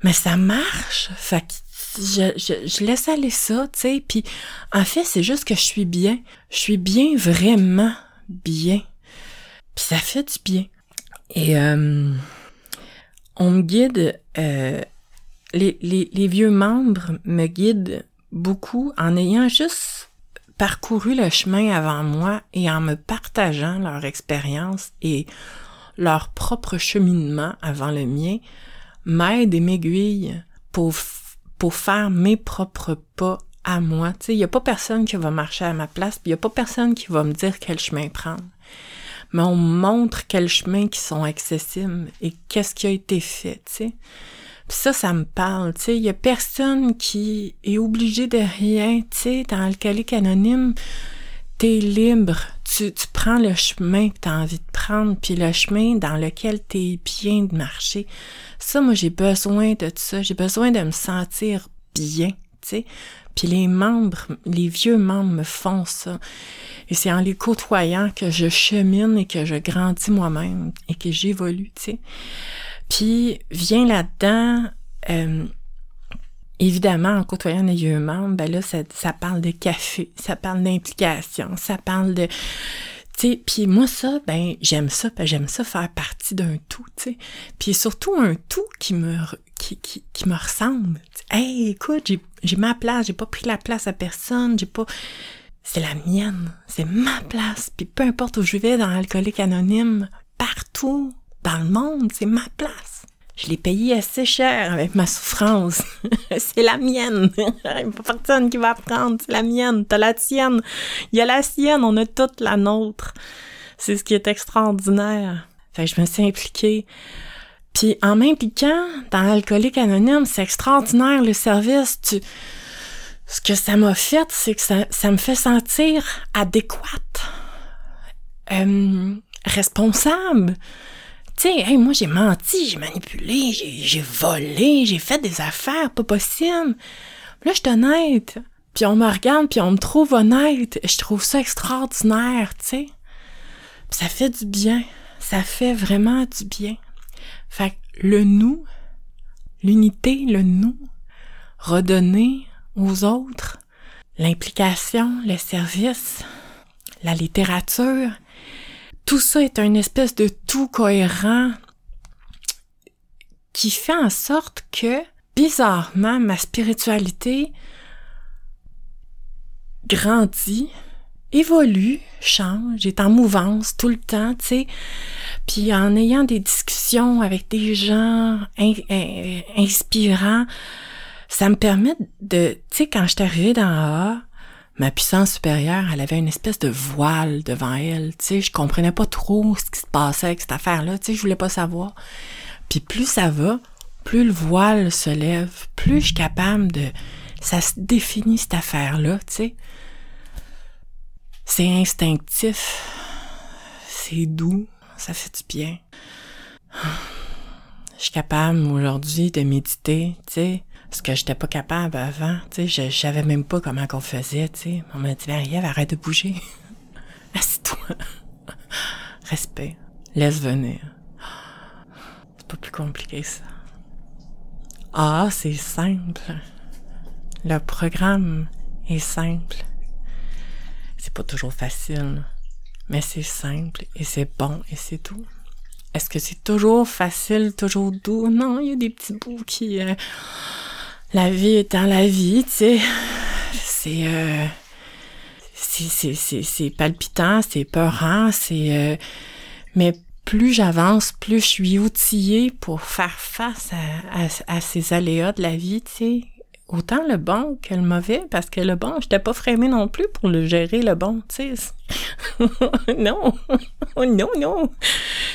C: Mais ça marche, fait que je, je, je laisse aller ça, tu sais, puis en fait, c'est juste que je suis bien. Je suis bien, vraiment bien. Puis ça fait du bien. Et... Euh, on me guide, euh, les, les, vieux membres me guident beaucoup en ayant juste parcouru le chemin avant moi et en me partageant leur expérience et leur propre cheminement avant le mien, m'aident et m'aiguillent pour, pour faire mes propres pas à moi. Il n'y a pas personne qui va marcher à ma place, il n'y a pas personne qui va me dire quel chemin prendre mais on montre quels chemins qui sont accessibles et qu'est-ce qui a été fait, tu sais. Puis ça, ça me parle, tu sais. Il y a personne qui est obligé de rien, tu sais. Dans Alcoolique Anonyme, t'es libre. Tu, tu prends le chemin que t'as envie de prendre, puis le chemin dans lequel t'es bien de marcher. Ça, moi, j'ai besoin de ça. J'ai besoin de me sentir bien, Puis les membres, les vieux membres me font ça. Et c'est en les côtoyant que je chemine et que je grandis moi-même et que j'évolue, tu sais. Puis vient là-dedans, euh, évidemment, en côtoyant les vieux membres, ben là, ça, parle de café, ça parle d'implication, ça parle de... Puis moi, ça, ben, j'aime ça, j'aime ça faire partie d'un tout, tu sais. Puis surtout un tout qui me, qui, me ressemble. Hey, écoute, j'ai, ma place, j'ai pas pris la place à personne, j'ai pas c'est la mienne, c'est ma place. Puis peu importe où je vais dans l'alcoolique anonyme, partout, dans le monde, c'est ma place. Je l'ai payé assez cher avec ma souffrance. c'est la mienne. Il n'y a pas personne qui va prendre. C'est la mienne. T'as la tienne. Il y a la sienne. On a toute la nôtre. C'est ce qui est extraordinaire. Fait que je me suis impliquée. Puis en m'impliquant dans l'alcoolique anonyme, c'est extraordinaire le service. Tu... Ce que ça m'a fait, c'est que ça, ça, me fait sentir adéquate, euh, responsable. Tu sais, hey, moi j'ai menti, j'ai manipulé, j'ai volé, j'ai fait des affaires pas possibles. Là, je suis honnête. Puis on me regarde, puis on me trouve honnête. Je trouve ça extraordinaire, tu sais. ça fait du bien. Ça fait vraiment du bien. Fait le nous, l'unité, le nous, redonner aux autres, l'implication, le service, la littérature, tout ça est un espèce de tout cohérent qui fait en sorte que, bizarrement, ma spiritualité grandit, évolue, change, est en mouvance tout le temps, tu sais. Puis en ayant des discussions avec des gens inspirants, ça me permet de, tu sais, quand je suis arrivée dans A, ma puissance supérieure, elle avait une espèce de voile devant elle, tu sais, je comprenais pas trop ce qui se passait avec cette affaire-là, tu sais, je voulais pas savoir. Puis plus ça va, plus le voile se lève, plus je suis capable de, ça se définit cette affaire-là, tu sais. C'est instinctif, c'est doux, ça fait du bien. Je suis capable aujourd'hui de méditer, tu sais, ce que j'étais pas capable avant, tu sais, je, savais même pas comment qu'on faisait, tu sais. On m'a dit, Marie-Ève, arrête de bouger. Assis-toi. Respect. Laisse venir. C'est pas plus compliqué ça. Ah, c'est simple. Le programme est simple. C'est pas toujours facile, mais c'est simple et c'est bon et c'est tout. Est-ce que c'est toujours facile, toujours doux? Non, il y a des petits bouts qui... Euh, la vie étant la vie, tu sais, c'est... Euh, c'est palpitant, c'est peurant, c'est... Euh, mais plus j'avance, plus je suis outillée pour faire face à, à, à, ces aléas de la vie, tu sais autant le bon que le mauvais, parce que le bon, j'étais pas frémée non plus pour le gérer, le bon, tu sais. non, non, non,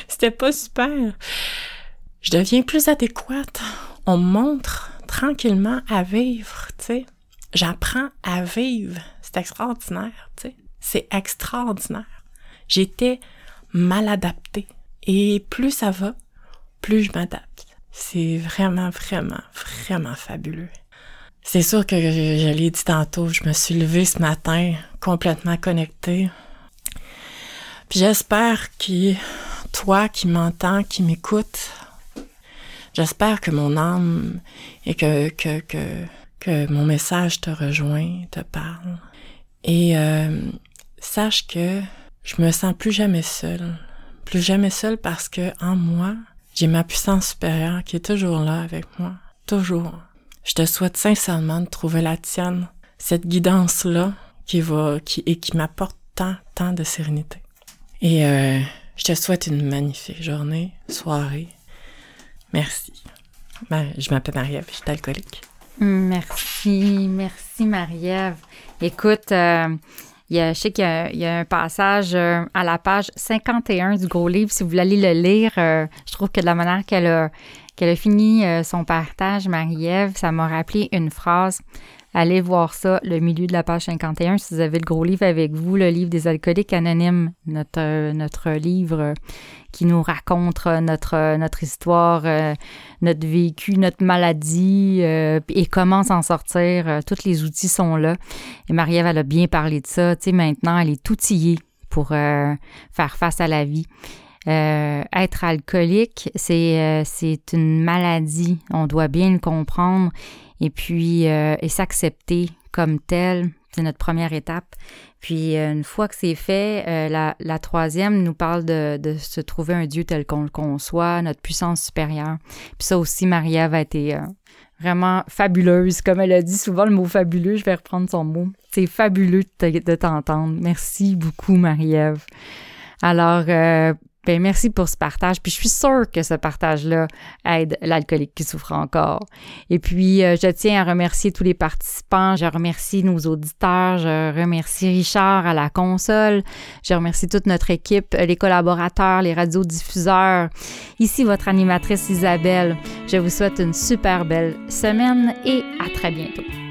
C: c'était pas super. Je deviens plus adéquate. On me montre tranquillement à vivre, tu sais. J'apprends à vivre. C'est extraordinaire, tu sais. C'est extraordinaire. J'étais mal adaptée. Et plus ça va, plus je m'adapte. C'est vraiment, vraiment, vraiment fabuleux. C'est sûr que je, l'ai dit tantôt, je me suis levée ce matin complètement connectée. Puis j'espère que toi qui m'entends, qui m'écoutes, j'espère que mon âme et que, que, que, que mon message te rejoint, te parle. Et euh, sache que je me sens plus jamais seule. Plus jamais seule parce que en moi, j'ai ma puissance supérieure qui est toujours là avec moi. Toujours. Je te souhaite sincèrement de trouver la tienne, cette guidance-là qui m'apporte tant, tant de sérénité. Et euh, je te souhaite une magnifique journée, soirée. Merci. Je m'appelle Marie-Ève, je suis alcoolique.
B: Merci, merci Marie-Ève. Écoute, euh, je sais qu'il y, a, un passage euh, à la page 51 du gros livre. Si vous voulez aller le lire, je trouve que de la manière qu'elle a qu'elle a fini euh, son partage, Marie-Ève, ça m'a rappelé une phrase. Allez voir ça, le milieu de la page 51, si vous avez le gros livre avec vous, le livre des alcooliques anonymes, notre, euh, notre livre euh, qui nous raconte notre, notre histoire, notre vécu, notre maladie et comment s'en sortir. tous les outils sont là. Et Marie-Ève, elle a bien parlé de ça. Tu sais, maintenant, elle est outillée pour faire face à la vie. Euh, être alcoolique, c'est euh, c'est une maladie. On doit bien le comprendre et puis euh, et s'accepter comme tel. C'est notre première étape. Puis une fois que c'est fait, la, la, troisième nous parle de, de, se trouver un Dieu tel qu'on le conçoit, notre puissance supérieure. Puis ça aussi, Maria va être vraiment fabuleuse. Comme elle a dit souvent le mot fabuleux, je vais reprendre son mot. C'est fabuleux de t'entendre. Merci beaucoup, Marie-Ève. Alors, Ben, merci pour ce partage. Puis je suis sûre que ce partage-là aide l'alcoolique qui souffre encore. Et puis, euh, je tiens à remercier tous les participants. Je remercie nos auditeurs. Je remercie Richard à la console. Je remercie toute notre équipe, les collaborateurs, les radiodiffuseurs. Ici, votre animatrice Isabelle. Je vous souhaite une super belle semaine et à très bientôt.